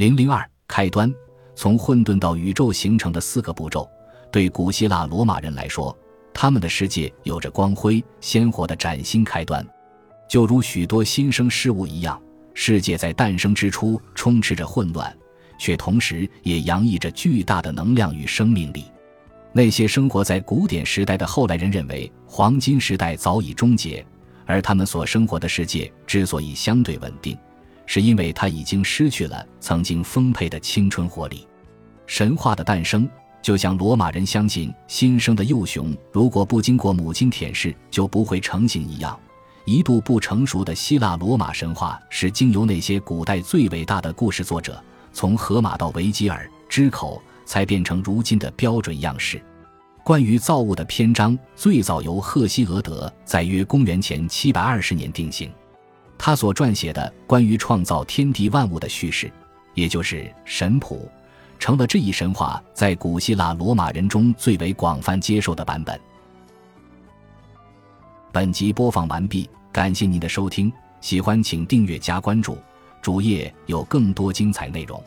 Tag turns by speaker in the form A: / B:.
A: 零零二开端，从混沌到宇宙形成的四个步骤，对古希腊罗马人来说，他们的世界有着光辉鲜活的崭新开端。就如许多新生事物一样，世界在诞生之初充斥着混乱，却同时也洋溢着巨大的能量与生命力。那些生活在古典时代的后来人认为，黄金时代早已终结，而他们所生活的世界之所以相对稳定。是因为他已经失去了曾经丰沛的青春活力。神话的诞生，就像罗马人相信新生的幼熊如果不经过母亲舔舐就不会成型一样。一度不成熟的希腊罗马神话是经由那些古代最伟大的故事作者，从荷马到维吉尔之口，才变成如今的标准样式。关于造物的篇章，最早由赫西俄德在约公元前七百二十年定型。他所撰写的关于创造天地万物的叙事，也就是神谱，成了这一神话在古希腊罗马人中最为广泛接受的版本。本集播放完毕，感谢您的收听，喜欢请订阅加关注，主页有更多精彩内容。